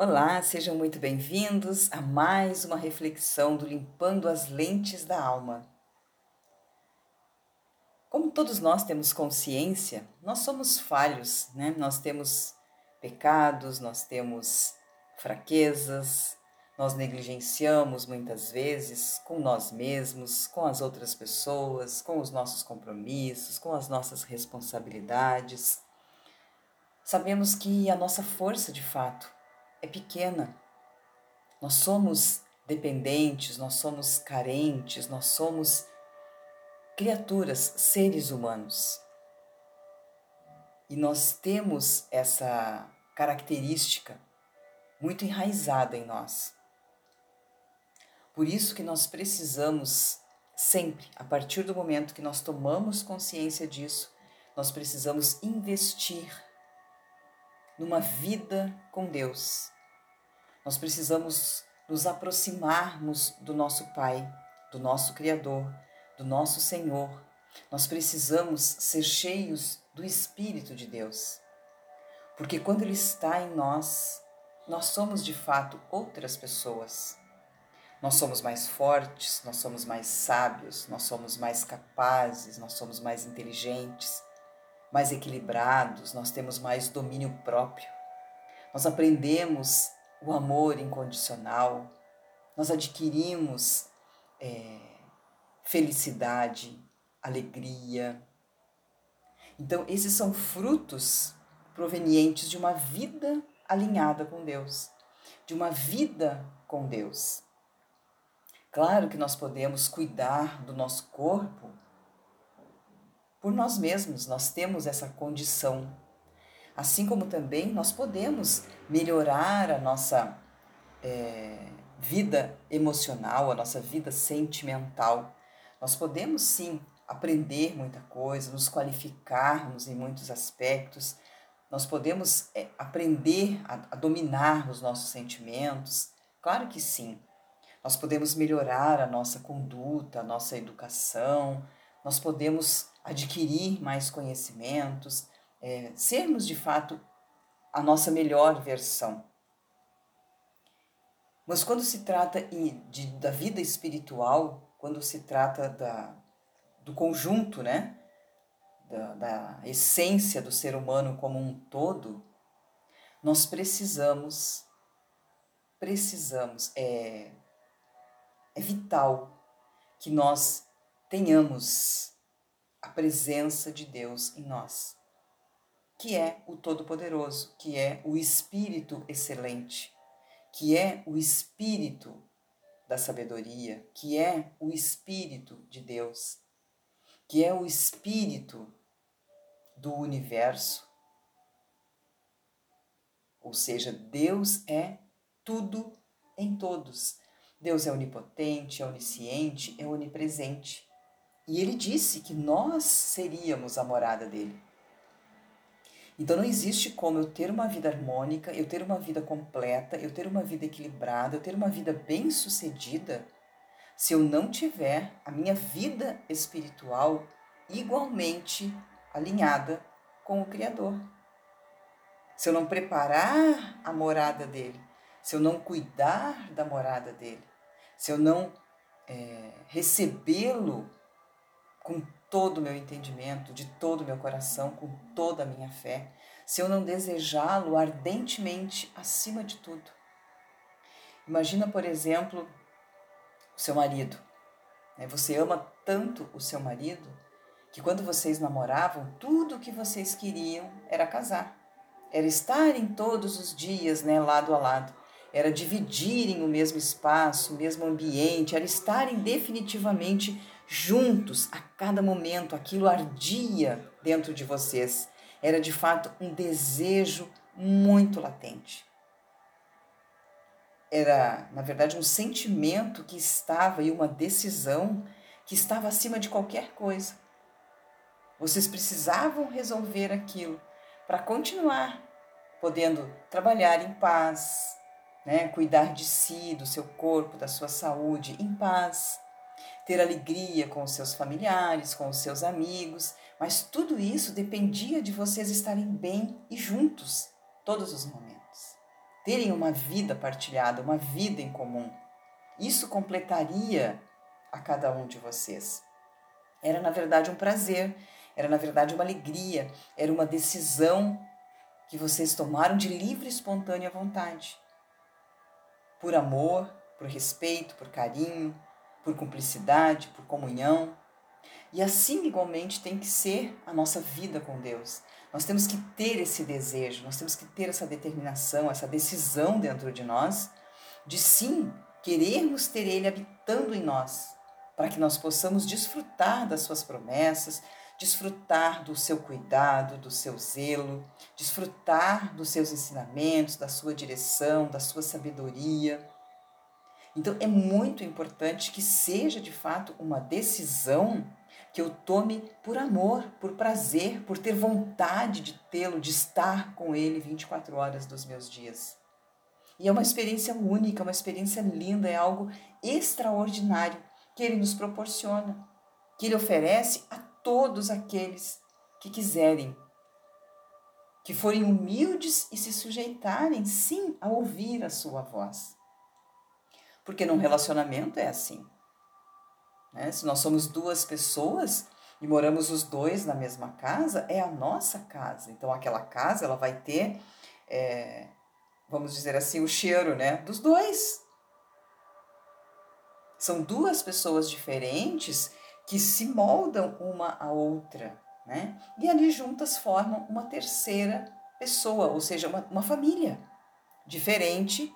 Olá, sejam muito bem-vindos a mais uma reflexão do Limpando as Lentes da Alma. Como todos nós temos consciência, nós somos falhos, né? Nós temos pecados, nós temos fraquezas, nós negligenciamos muitas vezes com nós mesmos, com as outras pessoas, com os nossos compromissos, com as nossas responsabilidades. Sabemos que a nossa força de fato é pequena. Nós somos dependentes, nós somos carentes, nós somos criaturas, seres humanos. E nós temos essa característica muito enraizada em nós. Por isso que nós precisamos sempre, a partir do momento que nós tomamos consciência disso, nós precisamos investir numa vida com Deus. Nós precisamos nos aproximarmos do nosso Pai, do nosso Criador, do nosso Senhor. Nós precisamos ser cheios do Espírito de Deus. Porque quando Ele está em nós, nós somos de fato outras pessoas. Nós somos mais fortes, nós somos mais sábios, nós somos mais capazes, nós somos mais inteligentes, mais equilibrados, nós temos mais domínio próprio. Nós aprendemos o amor incondicional, nós adquirimos é, felicidade, alegria. Então, esses são frutos provenientes de uma vida alinhada com Deus, de uma vida com Deus. Claro que nós podemos cuidar do nosso corpo por nós mesmos, nós temos essa condição. Assim como também nós podemos melhorar a nossa é, vida emocional, a nossa vida sentimental. Nós podemos sim aprender muita coisa, nos qualificarmos em muitos aspectos, nós podemos é, aprender a, a dominar os nossos sentimentos. Claro que sim. Nós podemos melhorar a nossa conduta, a nossa educação, nós podemos adquirir mais conhecimentos, é, sermos de fato a nossa melhor versão. Mas quando se trata de, da vida espiritual, quando se trata da, do conjunto, né, da, da essência do ser humano como um todo, nós precisamos, precisamos, é, é vital que nós tenhamos a presença de Deus em nós, que é o Todo-Poderoso, que é o Espírito excelente, que é o Espírito da sabedoria, que é o Espírito de Deus, que é o Espírito do universo. Ou seja, Deus é tudo em todos. Deus é onipotente, é onisciente, é onipresente. E ele disse que nós seríamos a morada dele. Então não existe como eu ter uma vida harmônica, eu ter uma vida completa, eu ter uma vida equilibrada, eu ter uma vida bem-sucedida, se eu não tiver a minha vida espiritual igualmente alinhada com o Criador. Se eu não preparar a morada dele, se eu não cuidar da morada dele, se eu não é, recebê-lo com todo o meu entendimento, de todo o meu coração, com toda a minha fé, se eu não desejá-lo ardentemente acima de tudo. Imagina, por exemplo, o seu marido. Né? Você ama tanto o seu marido que quando vocês namoravam, tudo o que vocês queriam era casar. Era estarem todos os dias né, lado a lado. Era dividirem o mesmo espaço, o mesmo ambiente, era estarem definitivamente juntos a cada momento. Aquilo ardia dentro de vocês. Era de fato um desejo muito latente. Era, na verdade, um sentimento que estava e uma decisão que estava acima de qualquer coisa. Vocês precisavam resolver aquilo para continuar podendo trabalhar em paz, né? cuidar de si, do seu corpo, da sua saúde em paz, ter alegria com os seus familiares, com os seus amigos, mas tudo isso dependia de vocês estarem bem e juntos todos os momentos. terem uma vida partilhada, uma vida em comum. Isso completaria a cada um de vocês. Era, na verdade, um prazer, era, na verdade, uma alegria, era uma decisão que vocês tomaram de livre e espontânea vontade. Por amor, por respeito, por carinho, por cumplicidade, por comunhão. E assim, igualmente, tem que ser a nossa vida com Deus. Nós temos que ter esse desejo, nós temos que ter essa determinação, essa decisão dentro de nós de sim querermos ter Ele habitando em nós, para que nós possamos desfrutar das Suas promessas, desfrutar do seu cuidado, do seu zelo, desfrutar dos seus ensinamentos, da sua direção, da sua sabedoria. Então é muito importante que seja de fato uma decisão que eu tome por amor, por prazer, por ter vontade de tê-lo, de estar com ele 24 horas dos meus dias. E é uma experiência única, uma experiência linda, é algo extraordinário que ele nos proporciona, que ele oferece a todos aqueles que quiserem, que forem humildes e se sujeitarem, sim, a ouvir a sua voz. Porque num relacionamento é assim. Né? Se nós somos duas pessoas e moramos os dois na mesma casa, é a nossa casa. Então aquela casa ela vai ter, é, vamos dizer assim, o cheiro né, dos dois. São duas pessoas diferentes que se moldam uma à outra, né? E ali juntas formam uma terceira pessoa, ou seja, uma, uma família diferente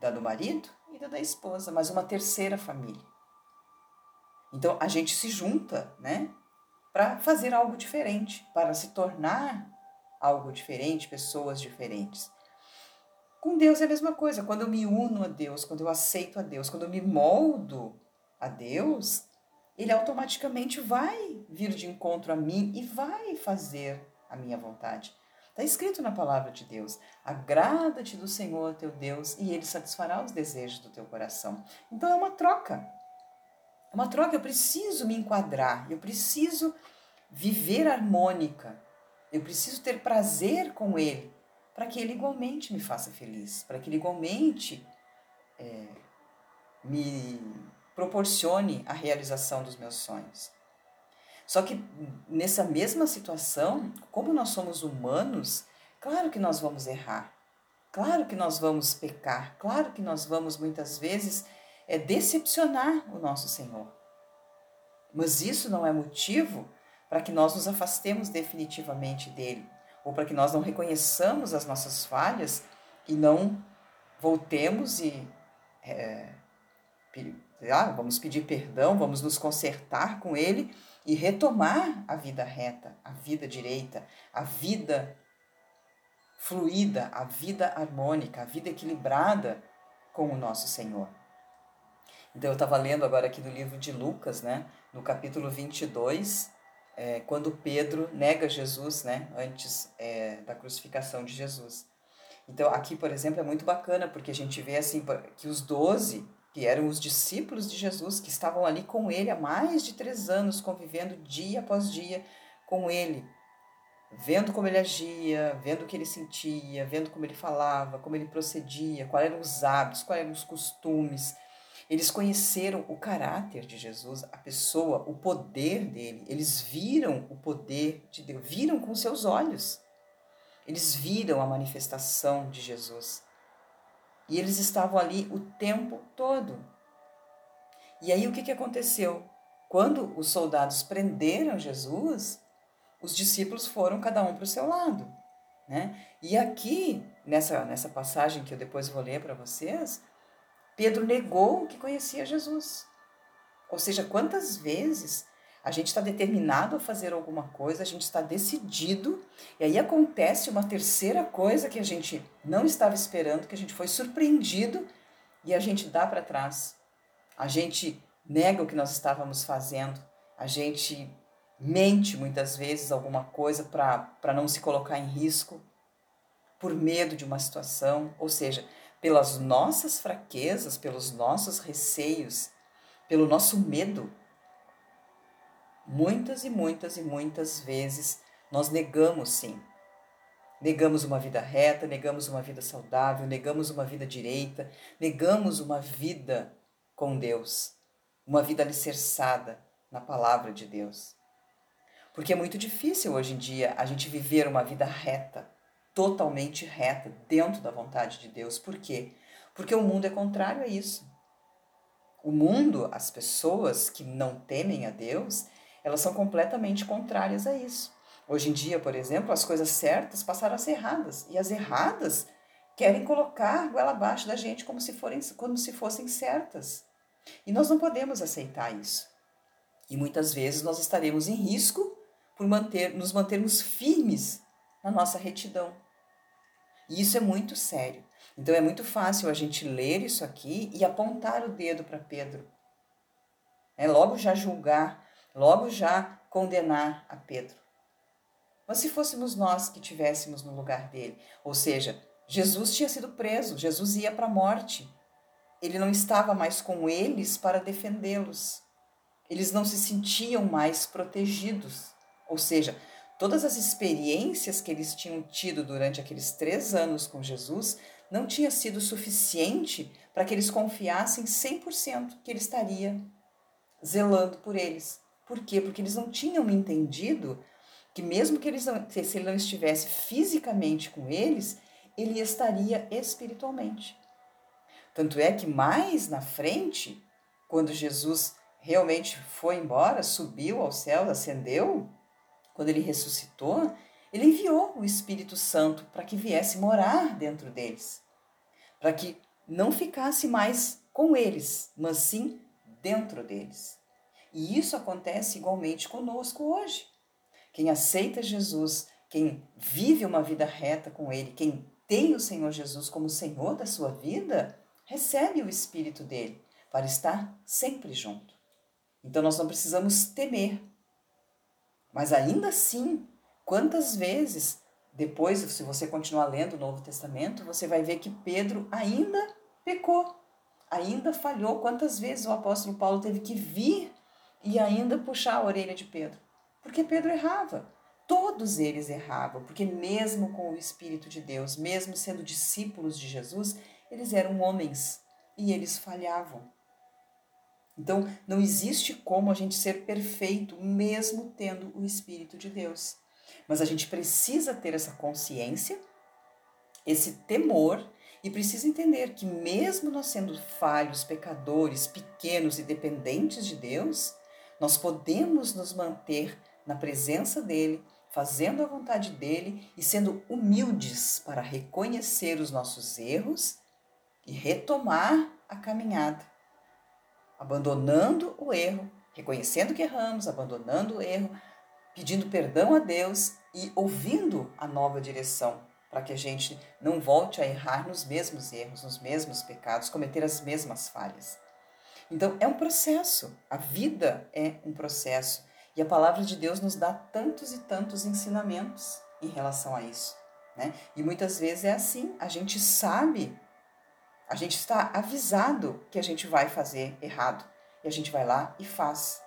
da do marido e da da esposa, mas uma terceira família. Então a gente se junta, né, para fazer algo diferente, para se tornar algo diferente, pessoas diferentes. Com Deus é a mesma coisa. Quando eu me uno a Deus, quando eu aceito a Deus, quando eu me moldo a Deus, ele automaticamente vai vir de encontro a mim e vai fazer a minha vontade. Está escrito na palavra de Deus: agrada-te do Senhor teu Deus e ele satisfará os desejos do teu coração. Então é uma troca. É uma troca. Eu preciso me enquadrar, eu preciso viver harmônica, eu preciso ter prazer com ele, para que ele igualmente me faça feliz, para que ele igualmente é, me proporcione a realização dos meus sonhos. Só que nessa mesma situação, como nós somos humanos, claro que nós vamos errar, claro que nós vamos pecar, claro que nós vamos muitas vezes é, decepcionar o nosso Senhor. Mas isso não é motivo para que nós nos afastemos definitivamente dele, ou para que nós não reconheçamos as nossas falhas e não voltemos e é, ah, vamos pedir perdão, vamos nos consertar com Ele e retomar a vida reta, a vida direita, a vida fluida, a vida harmônica, a vida equilibrada com o nosso Senhor. Então, eu estava lendo agora aqui no livro de Lucas, né, no capítulo 22, é, quando Pedro nega Jesus, né, antes é, da crucificação de Jesus. Então, aqui, por exemplo, é muito bacana, porque a gente vê assim que os doze que eram os discípulos de Jesus, que estavam ali com ele há mais de três anos, convivendo dia após dia com ele, vendo como ele agia, vendo o que ele sentia, vendo como ele falava, como ele procedia, quais eram os hábitos, quais eram os costumes. Eles conheceram o caráter de Jesus, a pessoa, o poder dele. Eles viram o poder de Deus, viram com seus olhos. Eles viram a manifestação de Jesus. E eles estavam ali o tempo todo. E aí o que, que aconteceu? Quando os soldados prenderam Jesus, os discípulos foram cada um para o seu lado. Né? E aqui, nessa, nessa passagem que eu depois vou ler para vocês, Pedro negou que conhecia Jesus. Ou seja, quantas vezes a gente está determinado a fazer alguma coisa, a gente está decidido, e aí acontece uma terceira coisa que a gente não estava esperando, que a gente foi surpreendido e a gente dá para trás. A gente nega o que nós estávamos fazendo, a gente mente muitas vezes alguma coisa para não se colocar em risco, por medo de uma situação, ou seja, pelas nossas fraquezas, pelos nossos receios, pelo nosso medo, Muitas e muitas e muitas vezes nós negamos sim Negamos uma vida reta, negamos uma vida saudável, negamos uma vida direita, negamos uma vida com Deus, uma vida alicerçada na palavra de Deus. Porque é muito difícil hoje em dia a gente viver uma vida reta, totalmente reta, dentro da vontade de Deus. Por quê? Porque o mundo é contrário a isso. O mundo, as pessoas que não temem a Deus, elas são completamente contrárias a isso. Hoje em dia, por exemplo, as coisas certas passaram a ser erradas e as erradas querem colocar goela abaixo da gente como se, forem, como se fossem certas. E nós não podemos aceitar isso. E muitas vezes nós estaremos em risco por manter, nos mantermos firmes na nossa retidão. E isso é muito sério. Então é muito fácil a gente ler isso aqui e apontar o dedo para Pedro. É logo já julgar, logo já condenar a Pedro. Mas se fôssemos nós que tivéssemos no lugar dele, ou seja, Jesus tinha sido preso, Jesus ia para a morte. Ele não estava mais com eles para defendê-los. Eles não se sentiam mais protegidos. Ou seja, todas as experiências que eles tinham tido durante aqueles três anos com Jesus não tinha sido suficiente para que eles confiassem 100% que ele estaria zelando por eles. Por quê? Porque eles não tinham entendido que mesmo que, eles não, se ele não estivesse fisicamente com eles, ele estaria espiritualmente. Tanto é que mais na frente, quando Jesus realmente foi embora, subiu ao céu, ascendeu, quando ele ressuscitou, ele enviou o Espírito Santo para que viesse morar dentro deles, para que não ficasse mais com eles, mas sim dentro deles. E isso acontece igualmente conosco hoje. Quem aceita Jesus, quem vive uma vida reta com Ele, quem tem o Senhor Jesus como Senhor da sua vida, recebe o Espírito dele para estar sempre junto. Então nós não precisamos temer. Mas ainda assim, quantas vezes, depois, se você continuar lendo o Novo Testamento, você vai ver que Pedro ainda pecou, ainda falhou. Quantas vezes o apóstolo Paulo teve que vir e ainda puxar a orelha de Pedro? Porque Pedro errava. Todos eles erravam, porque mesmo com o Espírito de Deus, mesmo sendo discípulos de Jesus, eles eram homens e eles falhavam. Então, não existe como a gente ser perfeito, mesmo tendo o Espírito de Deus. Mas a gente precisa ter essa consciência, esse temor, e precisa entender que, mesmo nós sendo falhos, pecadores, pequenos e dependentes de Deus, nós podemos nos manter na presença dele, fazendo a vontade dele e sendo humildes para reconhecer os nossos erros e retomar a caminhada, abandonando o erro, reconhecendo que erramos, abandonando o erro, pedindo perdão a Deus e ouvindo a nova direção, para que a gente não volte a errar nos mesmos erros, nos mesmos pecados, cometer as mesmas falhas. Então, é um processo, a vida é um processo e a palavra de Deus nos dá tantos e tantos ensinamentos em relação a isso. Né? E muitas vezes é assim, a gente sabe, a gente está avisado que a gente vai fazer errado. E a gente vai lá e faz.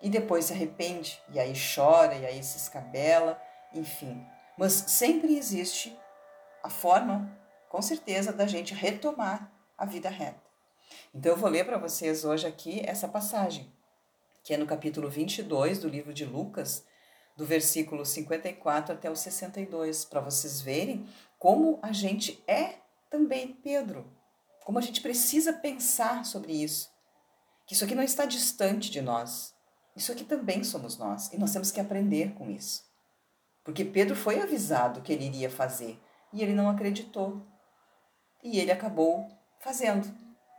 E depois se arrepende, e aí chora, e aí se escabela, enfim. Mas sempre existe a forma, com certeza, da gente retomar a vida reta. Então eu vou ler para vocês hoje aqui essa passagem que é no capítulo 22 do livro de Lucas, do versículo 54 até o 62, para vocês verem como a gente é também Pedro, como a gente precisa pensar sobre isso. Que isso aqui não está distante de nós. Isso aqui também somos nós e nós temos que aprender com isso. Porque Pedro foi avisado que ele iria fazer e ele não acreditou. E ele acabou fazendo.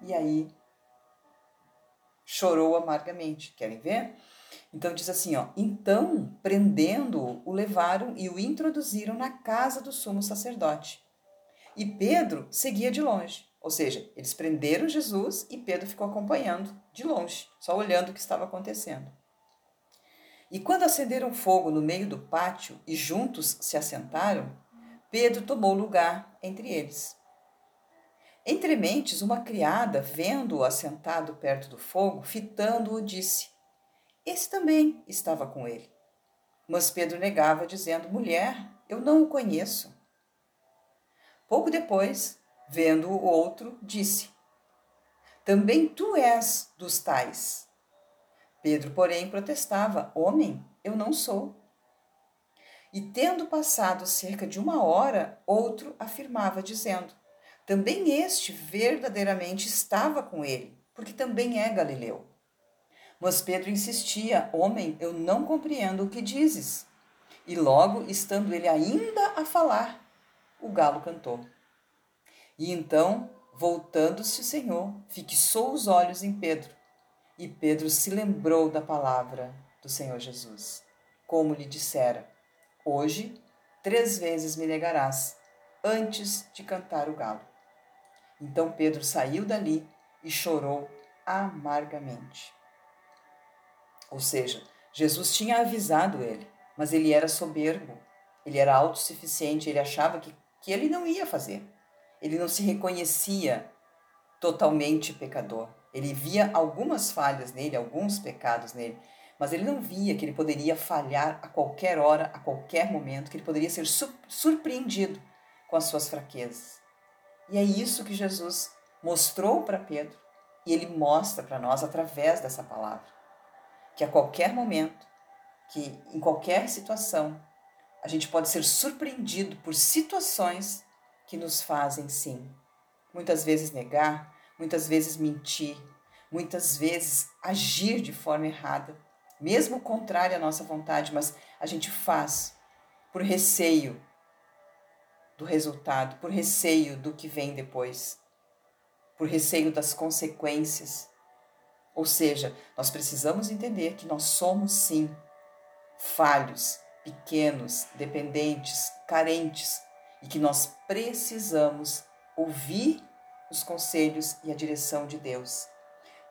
E aí chorou amargamente. Querem ver? Então diz assim, ó: "Então, prendendo-o, o levaram e o introduziram na casa do sumo sacerdote. E Pedro seguia de longe. Ou seja, eles prenderam Jesus e Pedro ficou acompanhando de longe, só olhando o que estava acontecendo. E quando acenderam fogo no meio do pátio e juntos se assentaram, Pedro tomou lugar entre eles. Entre mentes, uma criada, vendo-o assentado perto do fogo, fitando-o, disse: Esse também estava com ele. Mas Pedro negava, dizendo: Mulher, eu não o conheço. Pouco depois, vendo o outro, disse: Também tu és dos tais. Pedro, porém, protestava: Homem, eu não sou. E tendo passado cerca de uma hora, outro afirmava, dizendo: Também este verdadeiramente estava com ele, porque também é galileu. Mas Pedro insistia: Homem, eu não compreendo o que dizes. E logo, estando ele ainda a falar, o galo cantou. E então, voltando-se o Senhor, fixou os olhos em Pedro. E Pedro se lembrou da palavra do Senhor Jesus, como lhe dissera: Hoje, três vezes me negarás, antes de cantar o galo. Então Pedro saiu dali e chorou amargamente. Ou seja, Jesus tinha avisado ele, mas ele era soberbo, ele era autossuficiente, ele achava que, que ele não ia fazer. Ele não se reconhecia totalmente pecador. Ele via algumas falhas nele, alguns pecados nele, mas ele não via que ele poderia falhar a qualquer hora, a qualquer momento, que ele poderia ser surpreendido com as suas fraquezas. E é isso que Jesus mostrou para Pedro e ele mostra para nós através dessa palavra que a qualquer momento, que em qualquer situação, a gente pode ser surpreendido por situações que nos fazem sim. Muitas vezes negar, muitas vezes mentir, muitas vezes agir de forma errada, mesmo contrária à nossa vontade, mas a gente faz por receio do resultado, por receio do que vem depois, por receio das consequências ou seja, nós precisamos entender que nós somos sim falhos, pequenos, dependentes, carentes e que nós precisamos ouvir os conselhos e a direção de Deus.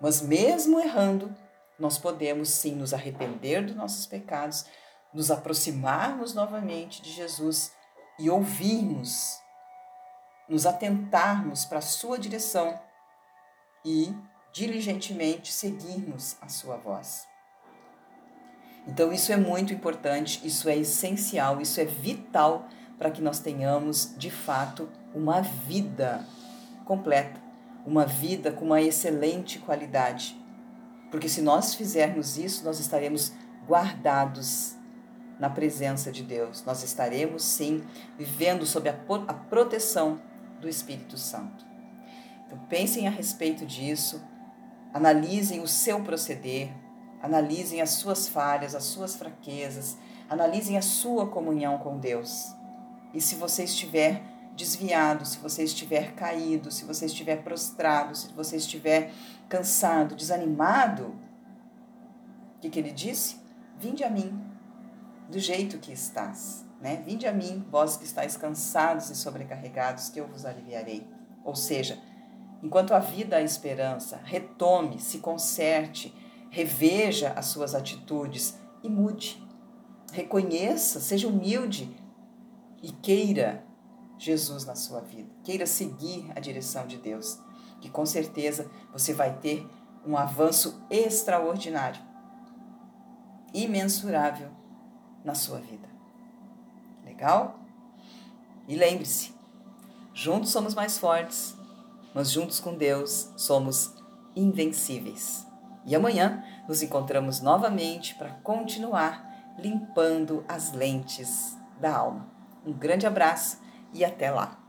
Mas mesmo errando, nós podemos sim nos arrepender dos nossos pecados, nos aproximarmos novamente de Jesus e ouvirmos, nos atentarmos para a sua direção e diligentemente seguirmos a sua voz. Então, isso é muito importante, isso é essencial, isso é vital para que nós tenhamos, de fato, uma vida completa, uma vida com uma excelente qualidade. Porque se nós fizermos isso, nós estaremos guardados na presença de Deus, nós estaremos sim vivendo sob a, a proteção do Espírito Santo. Então, pensem a respeito disso Analisem o seu proceder, analisem as suas falhas, as suas fraquezas, analisem a sua comunhão com Deus. E se você estiver desviado, se você estiver caído, se você estiver prostrado, se você estiver cansado, desanimado, o que, que ele disse? Vinde a mim, do jeito que estás. Né? Vinde a mim, vós que estáis cansados e sobrecarregados, que eu vos aliviarei. Ou seja, Enquanto a vida há esperança, retome, se conserte, reveja as suas atitudes e mude. Reconheça, seja humilde e queira Jesus na sua vida. Queira seguir a direção de Deus, que com certeza você vai ter um avanço extraordinário, imensurável na sua vida. Legal? E lembre-se, juntos somos mais fortes mas juntos com Deus somos invencíveis. E amanhã nos encontramos novamente para continuar limpando as lentes da alma. Um grande abraço e até lá!